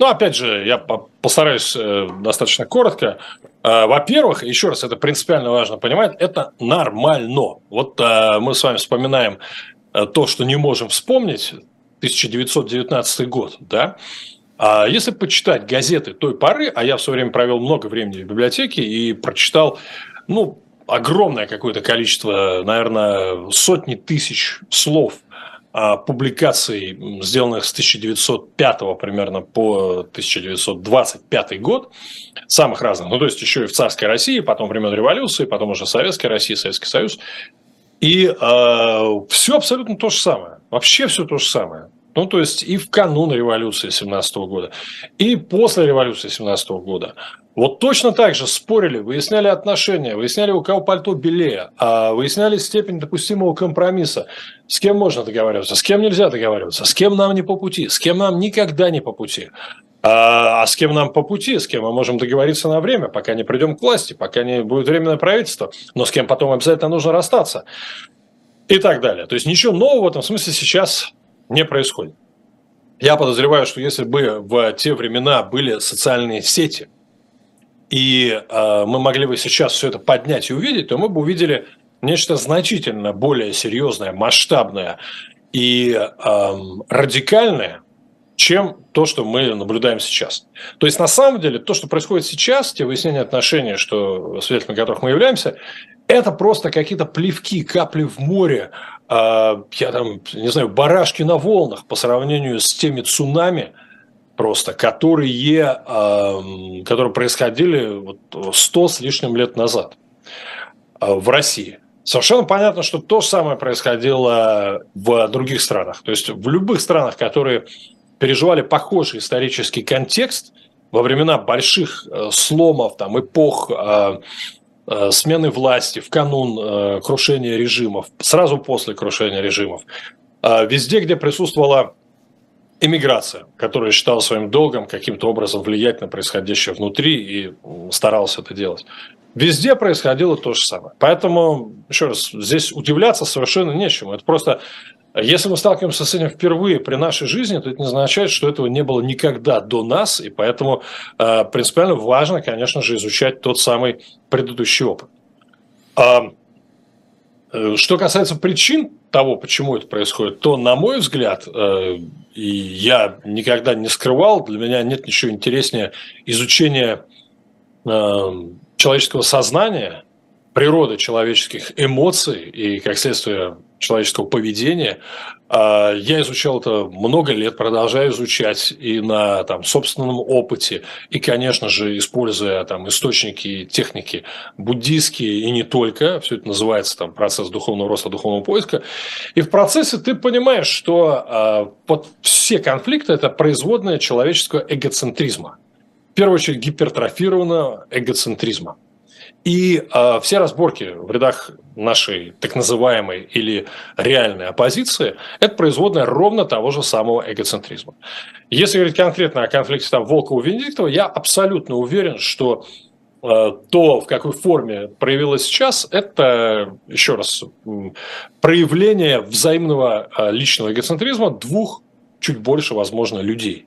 ну, опять же, я постараюсь э, достаточно коротко. Во-первых, еще раз, это принципиально важно понимать, это нормально. Вот мы с вами вспоминаем то, что не можем вспомнить, 1919 год, да, а если почитать газеты той поры, а я в свое время провел много времени в библиотеке и прочитал, ну, огромное какое-то количество, наверное, сотни тысяч слов публикаций, сделанных с 1905 примерно по 1925 год, самых разных, ну, то есть еще и в царской России, потом времен революции, потом уже советской России, Советский Союз. И э, все абсолютно то же самое. Вообще все то же самое. Ну, то есть и в канун революции 17 года, и после революции 17 года. Вот точно так же спорили, выясняли отношения, выясняли, у кого пальто белее, а выясняли степень допустимого компромисса. С кем можно договариваться, с кем нельзя договариваться, с кем нам не по пути, с кем нам никогда не по пути. А, а с кем нам по пути, с кем мы можем договориться на время, пока не придем к власти, пока не будет временное правительство, но с кем потом обязательно нужно расстаться и так далее. То есть ничего нового в этом смысле сейчас не происходит. Я подозреваю, что если бы в те времена были социальные сети, и э, мы могли бы сейчас все это поднять и увидеть, то мы бы увидели нечто значительно более серьезное, масштабное и э, радикальное, чем то, что мы наблюдаем сейчас. То есть, на самом деле, то, что происходит сейчас, те выяснения отношений, что свидетелями которых мы являемся, это просто какие-то плевки, капли в море я там, не знаю, барашки на волнах по сравнению с теми цунами, просто, которые, которые происходили вот 100 с лишним лет назад а, в России. Совершенно понятно, что то же самое происходило в других странах. То есть в любых странах, которые переживали похожий исторический контекст во времена больших э, сломов, там, эпох а, смены власти в канун э, крушения режимов, сразу после крушения режимов, э, везде, где присутствовала иммиграция, которая считала своим долгом каким-то образом влиять на происходящее внутри и старалась это делать. Везде происходило то же самое. Поэтому, еще раз, здесь удивляться совершенно нечему. Это просто если мы сталкиваемся с этим впервые при нашей жизни, то это не означает, что этого не было никогда до нас, и поэтому э, принципиально важно, конечно же, изучать тот самый предыдущий опыт. А, э, что касается причин того, почему это происходит, то, на мой взгляд, э, и я никогда не скрывал, для меня нет ничего интереснее изучения э, человеческого сознания, природы человеческих эмоций и, как следствие, человеческого поведения. А, я изучал это много лет, продолжаю изучать и на там, собственном опыте, и, конечно же, используя там, источники техники буддийские и не только. Все это называется там, процесс духовного роста, духовного поиска. И в процессе ты понимаешь, что а, вот все конфликты – это производная человеческого эгоцентризма. Первую очередь гипертрофированного эгоцентризма – и э, все разборки в рядах нашей так называемой или реальной оппозиции – это производная ровно того же самого эгоцентризма. Если говорить конкретно о конфликте там Волкова-Венедиктова, я абсолютно уверен, что э, то, в какой форме проявилось сейчас, это, еще раз, проявление взаимного э, личного эгоцентризма двух чуть больше, возможно, людей.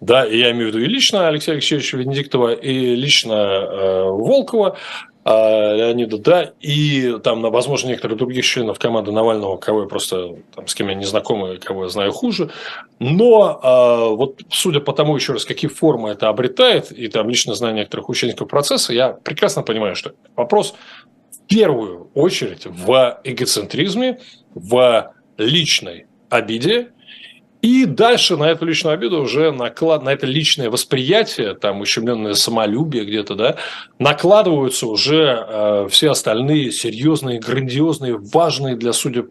Да, и я имею в виду и лично Алексея Алексеевича Венедиктова, и лично э, Волкова, а, Леонида, да, и там, возможно, некоторых других членов команды Навального, кого я просто, там, с кем я не знакомы, кого я знаю хуже. Но а, вот судя по тому, еще раз, какие формы это обретает, и там лично знаю некоторых участников процесса, я прекрасно понимаю, что вопрос в первую очередь в эгоцентризме, в личной обиде, и дальше на эту личную обиду уже наклад, на это личное восприятие, там ущемленное самолюбие где-то, да, накладываются уже э, все остальные серьезные, грандиозные, важные для судеб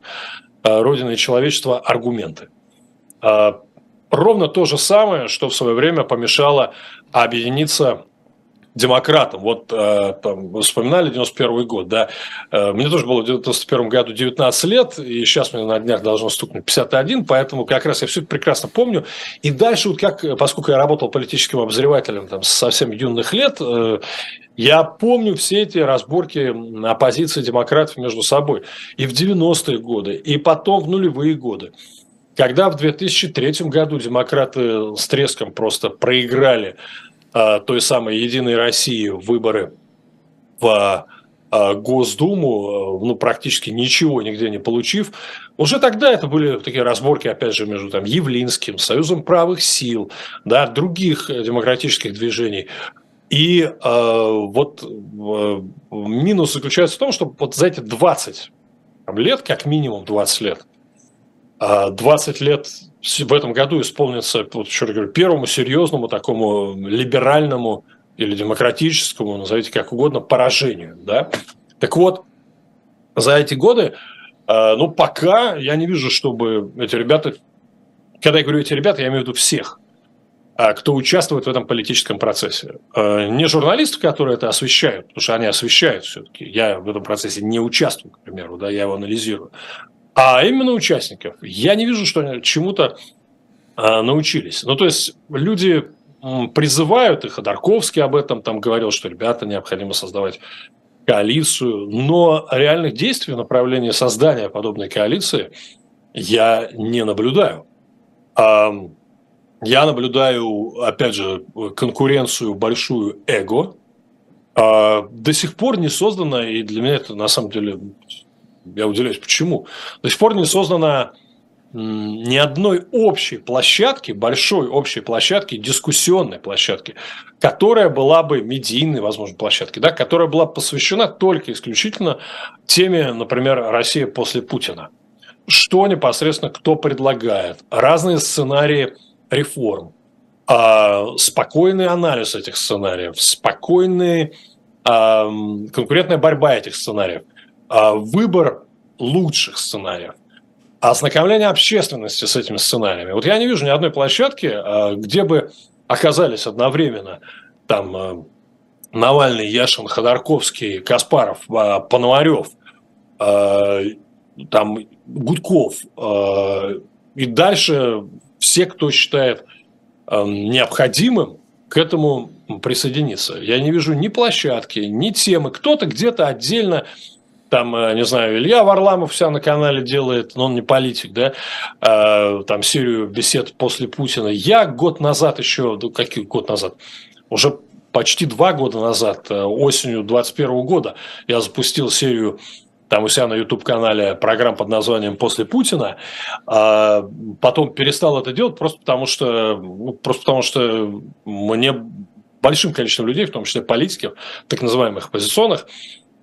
э, Родины и человечества аргументы. Э, ровно то же самое, что в свое время помешало объединиться демократом. Вот э, там, вспоминали 91 год, да. Э, мне тоже было в 91 году 19 лет, и сейчас мне на днях должно стукнуть 51, поэтому как раз я все это прекрасно помню. И дальше, вот как, поскольку я работал политическим обозревателем там, со совсем юных лет, э, я помню все эти разборки оппозиции демократов между собой. И в 90-е годы, и потом в нулевые годы. Когда в 2003 году демократы с треском просто проиграли той самой Единой России выборы в а, Госдуму, ну, практически ничего нигде не получив. Уже тогда это были такие разборки, опять же, между там, Явлинским, Союзом правых сил, да, других демократических движений. И э, вот э, минус заключается в том, что вот за эти 20 лет, как минимум 20 лет, 20 лет в этом году исполнится, вот еще раз говорю, первому серьезному такому либеральному или демократическому, назовите как угодно, поражению. Да? Так вот, за эти годы, э, ну, пока я не вижу, чтобы эти ребята, когда я говорю эти ребята, я имею в виду всех, а кто участвует в этом политическом процессе. Э, не журналисты, которые это освещают, потому что они освещают все-таки. Я в этом процессе не участвую, к примеру, да, я его анализирую а именно участников. Я не вижу, что они чему-то а, научились. Ну, то есть люди призывают, и Ходорковский об этом там говорил, что, ребята, необходимо создавать коалицию, но реальных действий в направлении создания подобной коалиции я не наблюдаю. А, я наблюдаю, опять же, конкуренцию большую эго. А, до сих пор не создана, и для меня это на самом деле я удивляюсь, почему? До сих пор не создано ни одной общей площадки, большой общей площадки, дискуссионной площадки, которая была бы медийной, возможно, площадки, да, которая была посвящена только исключительно теме, например, Россия после Путина. Что непосредственно кто предлагает, разные сценарии реформ, а, спокойный анализ этих сценариев, спокойный конкурентная борьба этих сценариев. А, выбор лучших сценариев, ознакомление общественности с этими сценариями. Вот я не вижу ни одной площадки, а, где бы оказались одновременно там а, Навальный, Яшин, Ходорковский, Каспаров, Пономарев, там Гудков и дальше все, кто считает необходимым к этому присоединиться. Я не вижу ни площадки, ни темы. Кто-то где-то отдельно там, э, не знаю, Илья Варламов вся на канале делает, но он не политик, да, э, там серию бесед после Путина. Я год назад еще, ну, какой год назад, уже почти два года назад, э, осенью 21 года, я запустил серию там у себя на YouTube-канале программ под названием «После Путина», а потом перестал это делать просто потому, что, ну, просто потому что мне большим количеством людей, в том числе политиков, так называемых оппозиционных,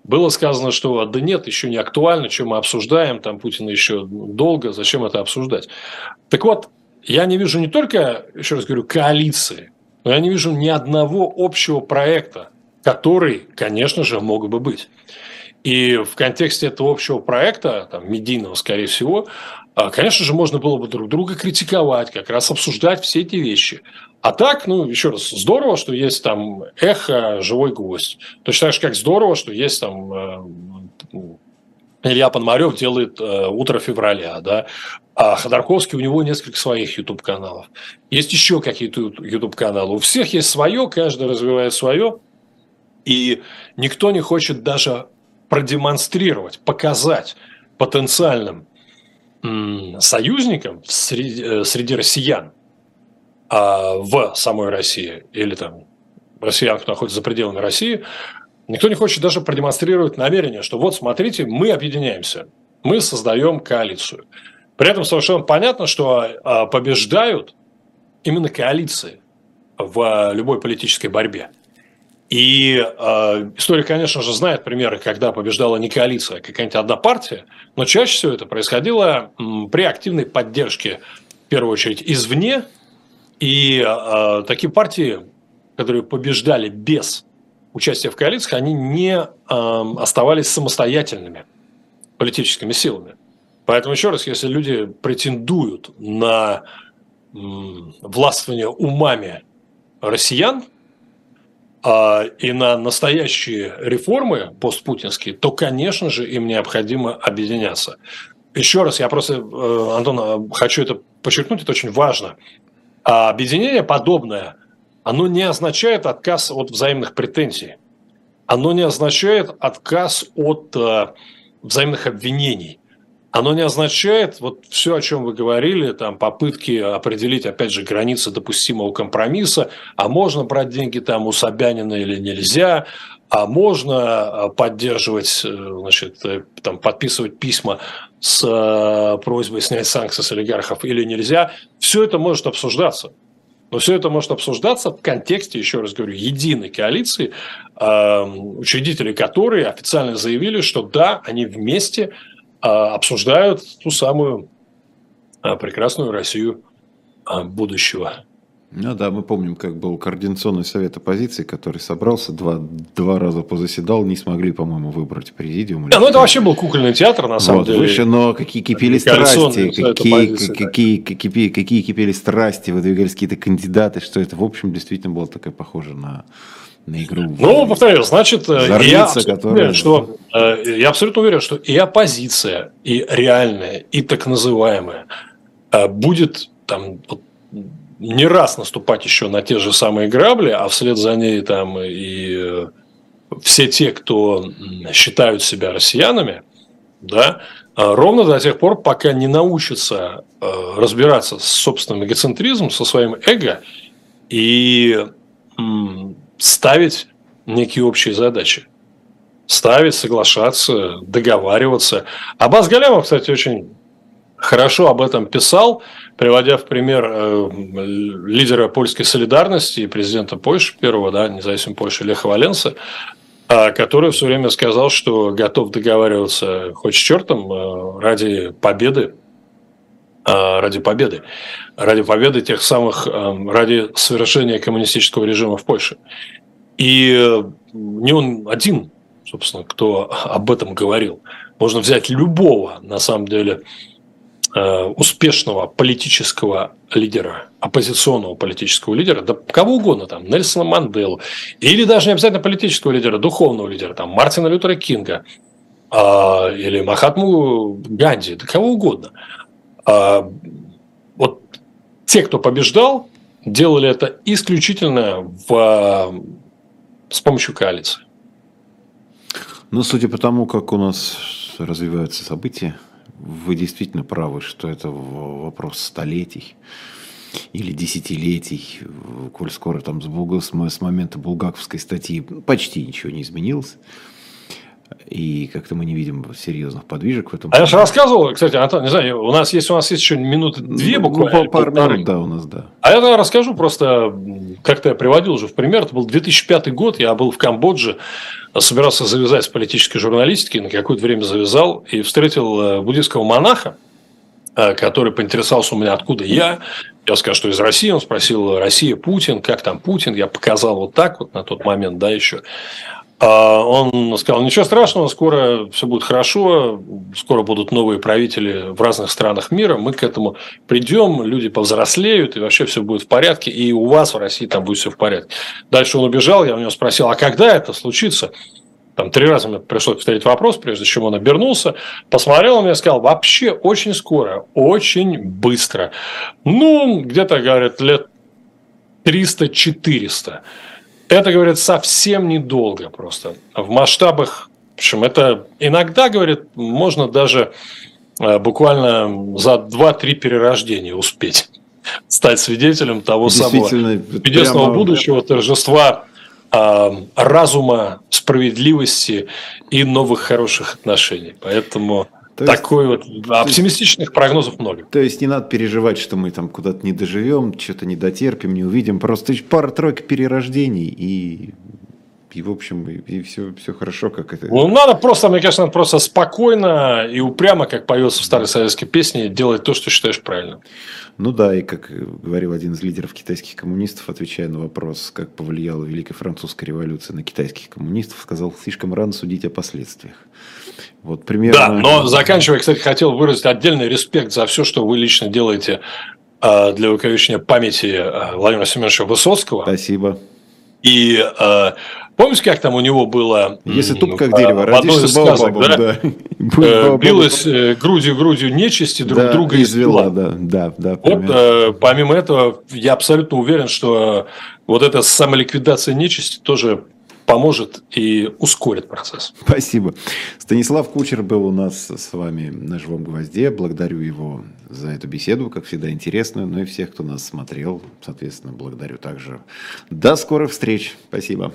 было сказано, что да нет, еще не актуально, что мы обсуждаем, там Путина еще долго, зачем это обсуждать. Так вот, я не вижу не только, еще раз говорю, коалиции, но я не вижу ни одного общего проекта, который, конечно же, мог бы быть. И в контексте этого общего проекта, там, медийного, скорее всего, а, конечно же, можно было бы друг друга критиковать, как раз обсуждать все эти вещи. А так, ну, еще раз, здорово, что есть там эхо, живой гвоздь. Точно так же, как здорово, что есть там э, Илья Пономарев делает э, «Утро февраля», да, а Ходорковский, у него несколько своих YouTube-каналов. Есть еще какие-то YouTube-каналы. У всех есть свое, каждый развивает свое. И никто не хочет даже продемонстрировать, показать потенциальным союзникам среди, э, среди россиян а в самой России или там россиян, кто находится за пределами России, Никто не хочет даже продемонстрировать намерение, что вот смотрите, мы объединяемся, мы создаем коалицию. При этом совершенно понятно, что а, побеждают именно коалиции в любой политической борьбе. И э, история, конечно же, знает примеры, когда побеждала не коалиция, а какая-нибудь одна партия, но чаще всего это происходило при активной поддержке, в первую очередь, извне. И э, такие партии, которые побеждали без участия в коалициях, они не э, оставались самостоятельными политическими силами. Поэтому еще раз, если люди претендуют на м, властвование умами россиян – а, и на настоящие реформы постпутинские, то, конечно же, им необходимо объединяться. Еще раз, я просто, э, Антон, э, хочу это подчеркнуть, это очень важно. А объединение подобное, оно не означает отказ от взаимных претензий. Оно не означает отказ от э, взаимных обвинений оно не означает вот все, о чем вы говорили, там попытки определить, опять же, границы допустимого компромисса, а можно брать деньги там у Собянина или нельзя, а можно а, поддерживать, э, значит, э, там, подписывать письма с э, просьбой снять санкции с олигархов или нельзя. Все это может обсуждаться. Но все это может обсуждаться в контексте, еще раз говорю, единой коалиции, учредители которой официально заявили, что да, они вместе обсуждают ту самую а, прекрасную Россию а, будущего. Ну да, мы помним, как был координационный совет оппозиции, который собрался, два, два раза позаседал, не смогли, по-моему, выбрать президиум. Да, ну это вообще был кукольный театр, на самом вот, деле. Выше, но какие кипели страсти, какие, какие, какие, какие кипели страсти, выдвигались какие-то кандидаты, что это, в общем, действительно было такое похоже на на игру. Ну, повторяю, значит, э, Зорница, я, абсолютно уверен, что, э, я абсолютно уверен, что и оппозиция, и реальная, и так называемая э, будет там не раз наступать еще на те же самые грабли, а вслед за ней там и все те, кто считают себя россиянами, да, ровно до тех пор, пока не научатся разбираться с собственным эгоцентризмом, со своим эго и ставить некие общие задачи. Ставить, соглашаться, договариваться. Аббас Галямов, кстати, очень хорошо об этом писал, приводя в пример э, лидера польской солидарности и президента Польши первого, да, независимой Польши Леха Валенса, э, который все время сказал, что готов договариваться хоть с чертом э, ради победы, ради победы, ради победы тех самых, э, ради совершения коммунистического режима в Польше. И э, не он один, собственно, кто об этом говорил. Можно взять любого, на самом деле, э, успешного политического лидера, оппозиционного политического лидера, да кого угодно, там, Нельсона Манделу, или даже не обязательно политического лидера, духовного лидера, там, Мартина Лютера Кинга, а, или Махатму Ганди, да кого угодно. А, вот те, кто побеждал, делали это исключительно в с помощью коалиции. Ну, судя по тому, как у нас развиваются события, вы действительно правы, что это вопрос столетий или десятилетий, коль скоро там с момента булгаковской статьи почти ничего не изменилось. И как-то мы не видим серьезных подвижек в этом. А я же рассказывал, кстати, Антон, не знаю, у нас есть у нас есть еще минуты две ну, буквально. Ну, пару минут, да, у нас, да. А я тогда расскажу просто, как-то я приводил уже в пример, это был 2005 год, я был в Камбодже, собирался завязать с политической журналистики, на какое-то время завязал, и встретил э, буддийского монаха, э, который поинтересовался у меня, откуда я. Я сказал, что из России. Он спросил, Россия, Путин, как там Путин? Я показал вот так вот на тот момент, да, еще. А он сказал, ничего страшного, скоро все будет хорошо, скоро будут новые правители в разных странах мира, мы к этому придем, люди повзрослеют, и вообще все будет в порядке, и у вас в России там будет все в порядке. Дальше он убежал, я у него спросил, а когда это случится? Там три раза мне пришлось повторить вопрос, прежде чем он обернулся, посмотрел на меня и сказал, вообще очень скоро, очень быстро. Ну, где-то, говорят, лет 300-400. Это, говорят, совсем недолго просто. В масштабах, в общем, это иногда, говорит, можно даже э, буквально за 2-3 перерождения успеть [laughs] стать свидетелем того самого чудесного прямо... будущего, торжества э, разума справедливости и новых хороших отношений. Поэтому то такой вот оптимистичных прогнозов много. То есть не надо переживать, что мы там куда-то не доживем, что-то не дотерпим, не увидим. Просто пара-тройка перерождений и и, в общем, и, и все, все хорошо, как это. Ну, надо просто, мне кажется, надо просто спокойно и упрямо, как поется в старой советской песне, делать то, что считаешь правильным. Ну да, и как говорил один из лидеров китайских коммунистов, отвечая на вопрос, как повлияла Великая Французская революция на китайских коммунистов, сказал, слишком рано судить о последствиях. Вот примерно... Да, но заканчивая, кстати, хотел выразить отдельный респект за все, что вы лично делаете а, для увековечения памяти а, Владимира Семеновича Высоцкого. Спасибо. И э, помните, как там у него было... Если туп как дерево, родишься сказок, да? да. Э, билась э, грудью грудью нечисти друг да, друга извела. Да, да, да. Вот, э, помимо этого, я абсолютно уверен, что вот эта самоликвидация нечисти тоже поможет и ускорит процесс. Спасибо. Станислав Кучер был у нас с вами на живом гвозде. Благодарю его за эту беседу, как всегда интересную. Ну и всех, кто нас смотрел, соответственно, благодарю также. До скорых встреч. Спасибо.